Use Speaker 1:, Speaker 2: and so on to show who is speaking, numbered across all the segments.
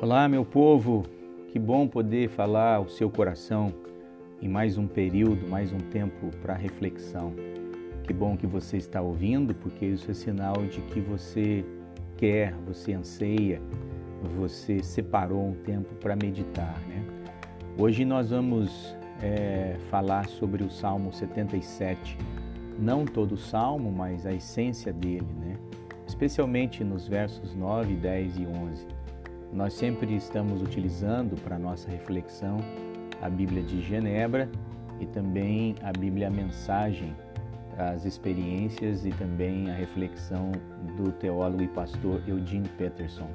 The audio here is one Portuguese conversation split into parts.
Speaker 1: Olá, meu povo, que bom poder falar ao seu coração em mais um período, mais um tempo para reflexão. Que bom que você está ouvindo, porque isso é sinal de que você quer, você anseia, você separou um tempo para meditar, né? Hoje nós vamos é, falar sobre o Salmo 77, não todo o salmo, mas a essência dele, né? Especialmente nos versos 9, 10 e 11. Nós sempre estamos utilizando para nossa reflexão a Bíblia de Genebra e também a Bíblia Mensagem, as experiências e também a reflexão do teólogo e pastor Eugene Peterson.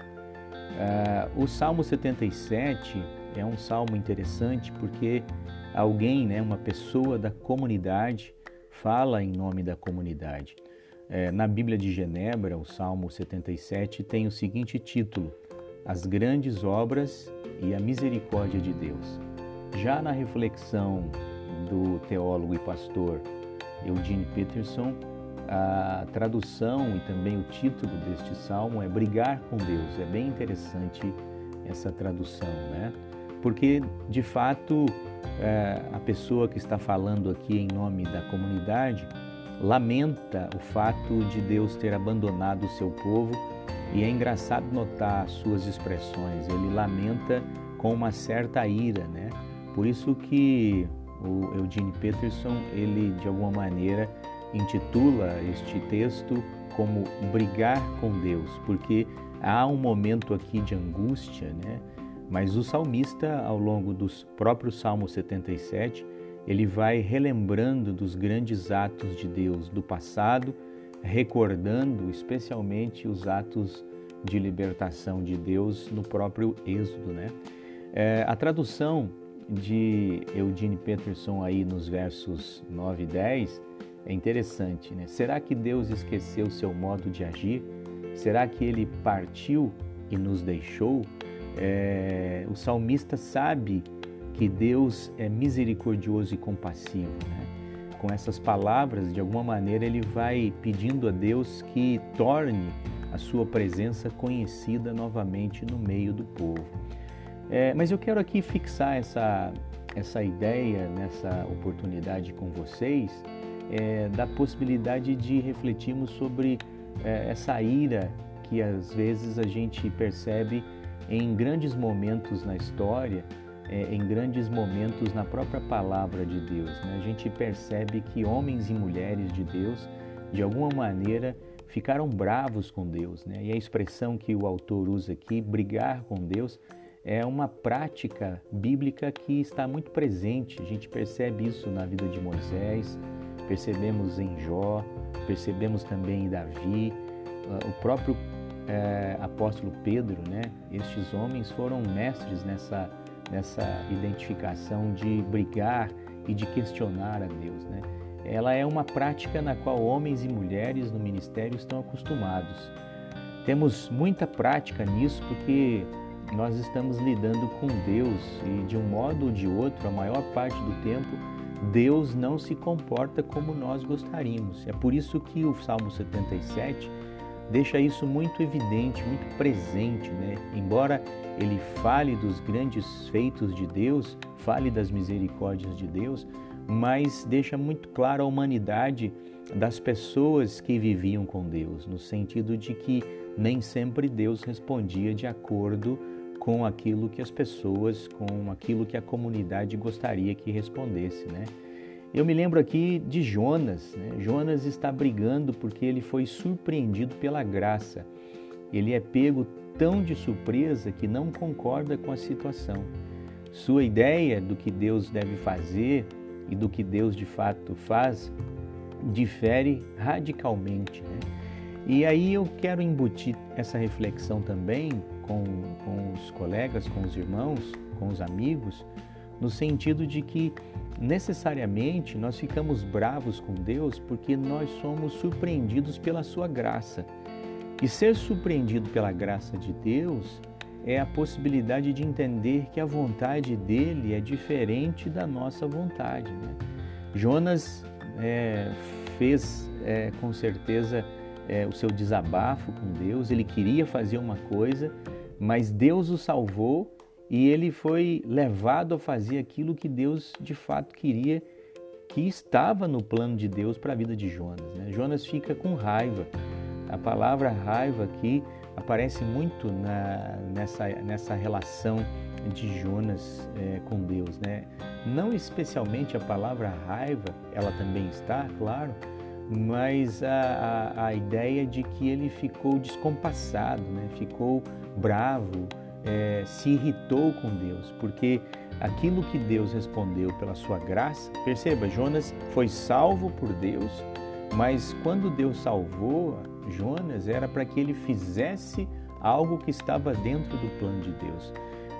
Speaker 1: Uh, o Salmo 77 é um salmo interessante porque alguém, né, uma pessoa da comunidade, fala em nome da comunidade. Uh, na Bíblia de Genebra, o Salmo 77 tem o seguinte título: as grandes obras e a misericórdia de Deus. Já na reflexão do teólogo e pastor Eugene Peterson, a tradução e também o título deste salmo é Brigar com Deus. É bem interessante essa tradução, né? Porque, de fato, é, a pessoa que está falando aqui em nome da comunidade lamenta o fato de Deus ter abandonado o seu povo e é engraçado notar suas expressões. Ele lamenta com uma certa ira, né? Por isso que o Eugene Peterson, ele de alguma maneira intitula este texto como brigar com Deus, porque há um momento aqui de angústia, né? Mas o salmista, ao longo do próprio Salmo 77, ele vai relembrando dos grandes atos de Deus do passado recordando especialmente os atos de libertação de Deus no próprio Êxodo. Né? É, a tradução de Eugene Peterson aí nos versos 9 e 10 é interessante. Né? Será que Deus esqueceu seu modo de agir? Será que ele partiu e nos deixou? É, o salmista sabe que Deus é misericordioso e compassivo. Né? Com essas palavras, de alguma maneira, ele vai pedindo a Deus que torne a sua presença conhecida novamente no meio do povo. É, mas eu quero aqui fixar essa, essa ideia nessa oportunidade com vocês é, da possibilidade de refletirmos sobre é, essa ira que às vezes a gente percebe em grandes momentos na história é, em grandes momentos na própria palavra de Deus. Né? A gente percebe que homens e mulheres de Deus, de alguma maneira, ficaram bravos com Deus. Né? E a expressão que o autor usa aqui, brigar com Deus, é uma prática bíblica que está muito presente. A gente percebe isso na vida de Moisés, percebemos em Jó, percebemos também em Davi, ah, o próprio é, apóstolo Pedro, né? Estes homens foram mestres nessa nessa identificação de brigar e de questionar a Deus. Né? Ela é uma prática na qual homens e mulheres no ministério estão acostumados. Temos muita prática nisso porque nós estamos lidando com Deus e, de um modo ou de outro, a maior parte do tempo, Deus não se comporta como nós gostaríamos. É por isso que o Salmo 77 deixa isso muito evidente, muito presente, né? Embora ele fale dos grandes feitos de Deus, fale das misericórdias de Deus, mas deixa muito claro a humanidade das pessoas que viviam com Deus, no sentido de que nem sempre Deus respondia de acordo com aquilo que as pessoas, com aquilo que a comunidade gostaria que respondesse, né? Eu me lembro aqui de Jonas. Né? Jonas está brigando porque ele foi surpreendido pela graça. Ele é pego tão de surpresa que não concorda com a situação. Sua ideia do que Deus deve fazer e do que Deus de fato faz difere radicalmente. Né? E aí eu quero embutir essa reflexão também com, com os colegas, com os irmãos, com os amigos, no sentido de que necessariamente nós ficamos bravos com Deus porque nós somos surpreendidos pela sua graça. E ser surpreendido pela graça de Deus é a possibilidade de entender que a vontade dele é diferente da nossa vontade. Né? Jonas é, fez é, com certeza é, o seu desabafo com Deus, ele queria fazer uma coisa, mas Deus o salvou e ele foi levado a fazer aquilo que Deus de fato queria, que estava no plano de Deus para a vida de Jonas. Né? Jonas fica com raiva. A palavra raiva aqui aparece muito na, nessa, nessa relação de Jonas é, com Deus, né? Não especialmente a palavra raiva, ela também está, claro, mas a, a, a ideia de que ele ficou descompassado, né? ficou bravo, é, se irritou com Deus, porque aquilo que Deus respondeu pela sua graça, perceba, Jonas foi salvo por Deus, mas quando Deus salvou Jonas era para que ele fizesse algo que estava dentro do plano de Deus.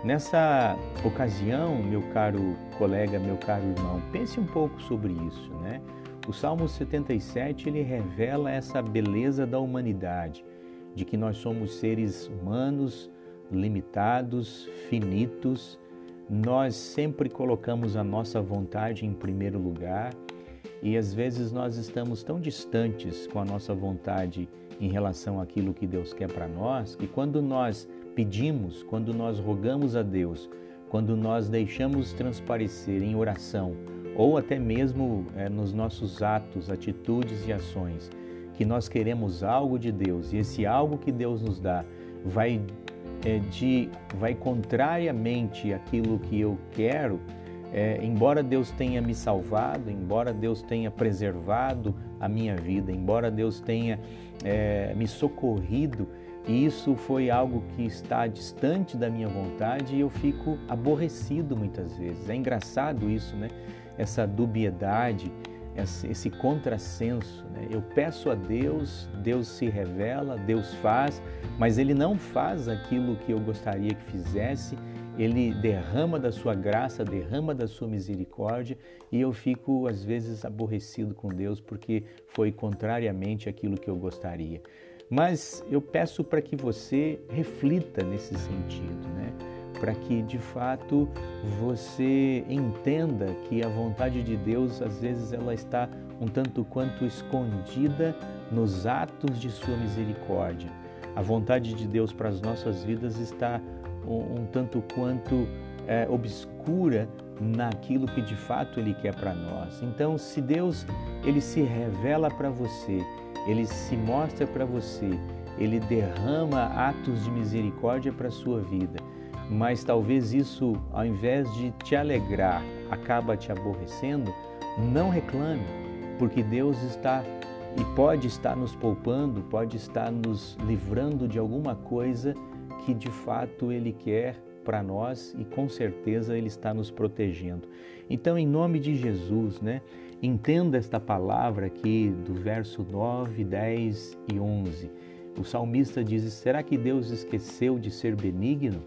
Speaker 1: Nessa ocasião, meu caro colega, meu caro irmão, pense um pouco sobre isso, né? O Salmo 77, ele revela essa beleza da humanidade, de que nós somos seres humanos, limitados, finitos, nós sempre colocamos a nossa vontade em primeiro lugar e às vezes nós estamos tão distantes com a nossa vontade em relação àquilo que Deus quer para nós, que quando nós pedimos, quando nós rogamos a Deus, quando nós deixamos transparecer em oração, ou até mesmo é, nos nossos atos, atitudes e ações, que nós queremos algo de Deus e esse algo que Deus nos dá vai é, de vai contrariamente aquilo que eu quero, é, embora Deus tenha me salvado, embora Deus tenha preservado a minha vida, embora Deus tenha é, me socorrido, e isso foi algo que está distante da minha vontade e eu fico aborrecido muitas vezes. É engraçado isso, né? Essa dubiedade, esse contrassenso. Né? Eu peço a Deus, Deus se revela, Deus faz, mas Ele não faz aquilo que eu gostaria que fizesse. Ele derrama da sua graça, derrama da sua misericórdia e eu fico às vezes aborrecido com Deus porque foi contrariamente aquilo que eu gostaria. Mas eu peço para que você reflita nesse sentido, né? Para que de fato você entenda que a vontade de Deus às vezes ela está um tanto quanto escondida nos atos de sua misericórdia. A vontade de Deus para as nossas vidas está um, um tanto quanto é, obscura naquilo que de fato Ele quer para nós. Então, se Deus ele se revela para você ele se mostra para você, ele derrama atos de misericórdia para a sua vida. Mas talvez isso, ao invés de te alegrar, acaba te aborrecendo, não reclame, porque Deus está e pode estar nos poupando, pode estar nos livrando de alguma coisa que de fato Ele quer para nós e com certeza Ele está nos protegendo. Então, em nome de Jesus, né? Entenda esta palavra aqui do verso 9, 10 e 11. O salmista diz: Será que Deus esqueceu de ser benigno?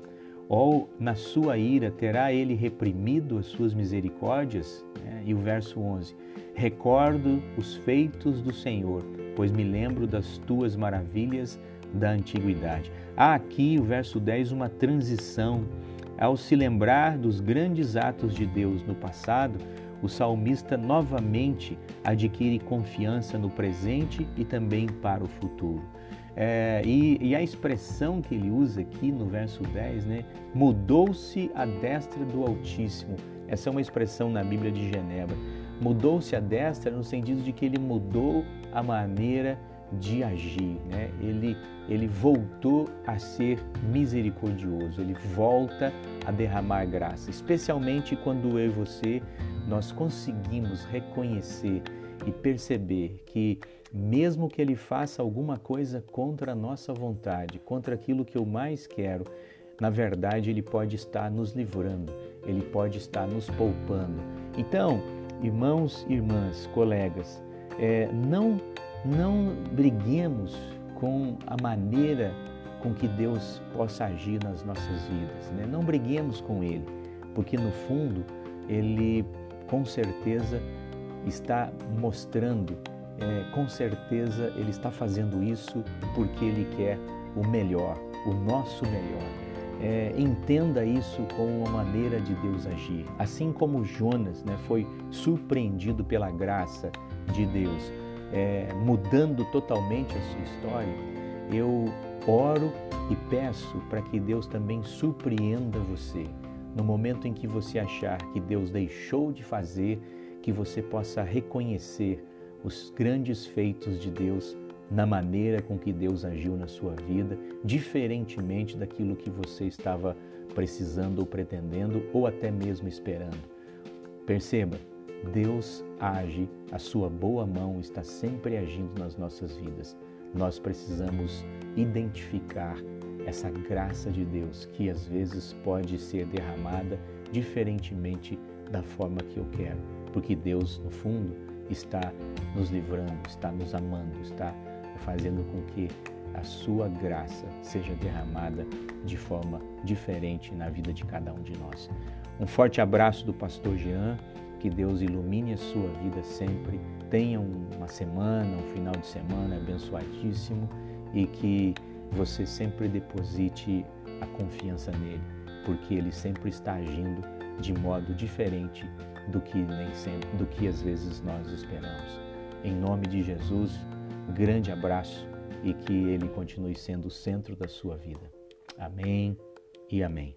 Speaker 1: Ou na sua ira terá ele reprimido as suas misericórdias? É, e o verso 11: Recordo os feitos do Senhor, pois me lembro das tuas maravilhas da antiguidade. Há aqui, o verso 10, uma transição. Ao se lembrar dos grandes atos de Deus no passado, o salmista novamente adquire confiança no presente e também para o futuro. É, e, e, a expressão que ele usa aqui no verso 10, né? Mudou-se a destra do Altíssimo. Essa é uma expressão na Bíblia de Genebra. Mudou-se a destra no sentido de que ele mudou a maneira de agir, né? Ele, ele voltou a ser misericordioso, ele volta a derramar graça, especialmente quando eu e você nós conseguimos reconhecer e perceber que, mesmo que Ele faça alguma coisa contra a nossa vontade, contra aquilo que eu mais quero, na verdade Ele pode estar nos livrando, Ele pode estar nos poupando. Então, irmãos, irmãs, colegas, é, não, não briguemos com a maneira com que Deus possa agir nas nossas vidas. Né? Não briguemos com Ele, porque no fundo Ele com certeza está mostrando, é, com certeza ele está fazendo isso porque ele quer o melhor, o nosso melhor. É, entenda isso como uma maneira de Deus agir. Assim como Jonas né, foi surpreendido pela graça de Deus, é, mudando totalmente a sua história, eu oro e peço para que Deus também surpreenda você. No momento em que você achar que Deus deixou de fazer, que você possa reconhecer os grandes feitos de Deus na maneira com que Deus agiu na sua vida, diferentemente daquilo que você estava precisando ou pretendendo ou até mesmo esperando. Perceba, Deus age, a sua boa mão está sempre agindo nas nossas vidas. Nós precisamos identificar essa graça de Deus que às vezes pode ser derramada diferentemente da forma que eu quero, porque Deus, no fundo, está nos livrando, está nos amando, está fazendo com que a sua graça seja derramada de forma diferente na vida de cada um de nós. Um forte abraço do pastor Jean, que Deus ilumine a sua vida sempre. Tenha uma semana, um final de semana abençoadíssimo e que você sempre deposite a confiança nele, porque ele sempre está agindo de modo diferente do que nem sempre, do que às vezes nós esperamos. Em nome de Jesus, grande abraço e que ele continue sendo o centro da sua vida. Amém e amém.